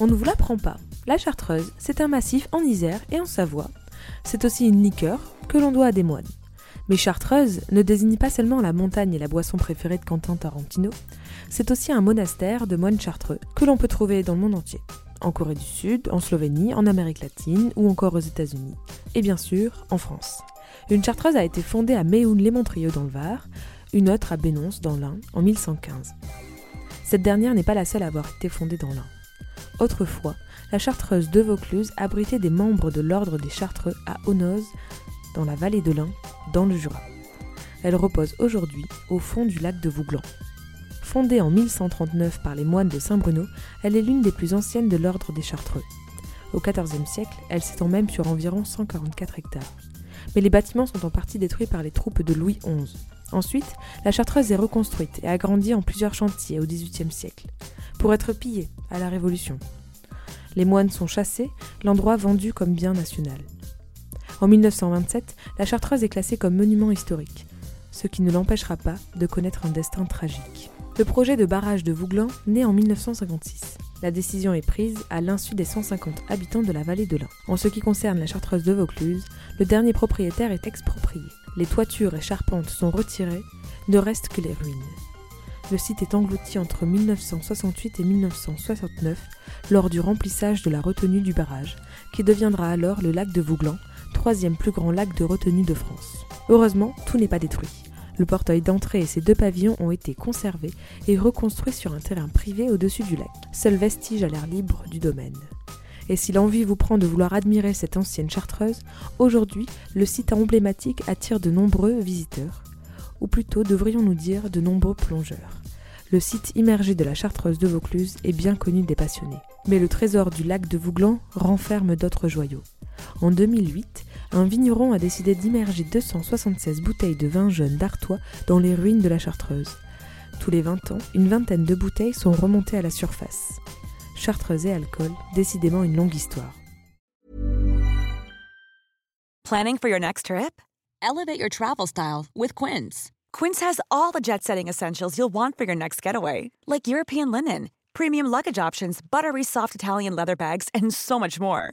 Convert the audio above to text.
On ne vous l'apprend pas. La Chartreuse, c'est un massif en Isère et en Savoie. C'est aussi une liqueur que l'on doit à des moines. Mais Chartreuse ne désigne pas seulement la montagne et la boisson préférée de Quentin Tarantino, c'est aussi un monastère de moines chartreux que l'on peut trouver dans le monde entier. En Corée du Sud, en Slovénie, en Amérique latine ou encore aux États-Unis. Et bien sûr, en France. Une chartreuse a été fondée à Méhoun-les-Montrieux dans le Var, une autre à Bénonce dans l'Ain en 1115. Cette dernière n'est pas la seule à avoir été fondée dans l'Ain. Autrefois, la chartreuse de Vaucluse abritait des membres de l'ordre des Chartreux à Onoz, dans la vallée de l'Ain, dans le Jura. Elle repose aujourd'hui au fond du lac de Vouglan. Fondée en 1139 par les moines de Saint-Bruno, elle est l'une des plus anciennes de l'ordre des Chartreux. Au XIVe siècle, elle s'étend même sur environ 144 hectares. Mais les bâtiments sont en partie détruits par les troupes de Louis XI. Ensuite, la Chartreuse est reconstruite et agrandie en plusieurs chantiers au XVIIIe siècle, pour être pillée à la Révolution. Les moines sont chassés, l'endroit vendu comme bien national. En 1927, la Chartreuse est classée comme monument historique, ce qui ne l'empêchera pas de connaître un destin tragique. Le projet de barrage de Vouglan naît en 1956. La décision est prise à l'insu des 150 habitants de la vallée de l'Ain. En ce qui concerne la chartreuse de Vaucluse, le dernier propriétaire est exproprié. Les toitures et charpentes sont retirées, ne restent que les ruines. Le site est englouti entre 1968 et 1969 lors du remplissage de la retenue du barrage, qui deviendra alors le lac de Vouglan, troisième plus grand lac de retenue de France. Heureusement, tout n'est pas détruit. Le portail d'entrée et ses deux pavillons ont été conservés et reconstruits sur un terrain privé au-dessus du lac, seul vestige à l'air libre du domaine. Et si l'envie vous prend de vouloir admirer cette ancienne chartreuse, aujourd'hui, le site emblématique attire de nombreux visiteurs, ou plutôt devrions-nous dire de nombreux plongeurs. Le site immergé de la chartreuse de Vaucluse est bien connu des passionnés. Mais le trésor du lac de Vouglan renferme d'autres joyaux. En 2008, un vigneron a décidé d'immerger 276 bouteilles de vin jaune d'Artois dans les ruines de la Chartreuse. Tous les 20 ans, une vingtaine de bouteilles sont remontées à la surface. Chartreuse et alcool, décidément une longue histoire. Planning for your next trip? Elevate your travel style with Quince. Quince has all the jet setting essentials you'll want for your next getaway, like European linen, premium luggage options, buttery soft Italian leather bags, and so much more.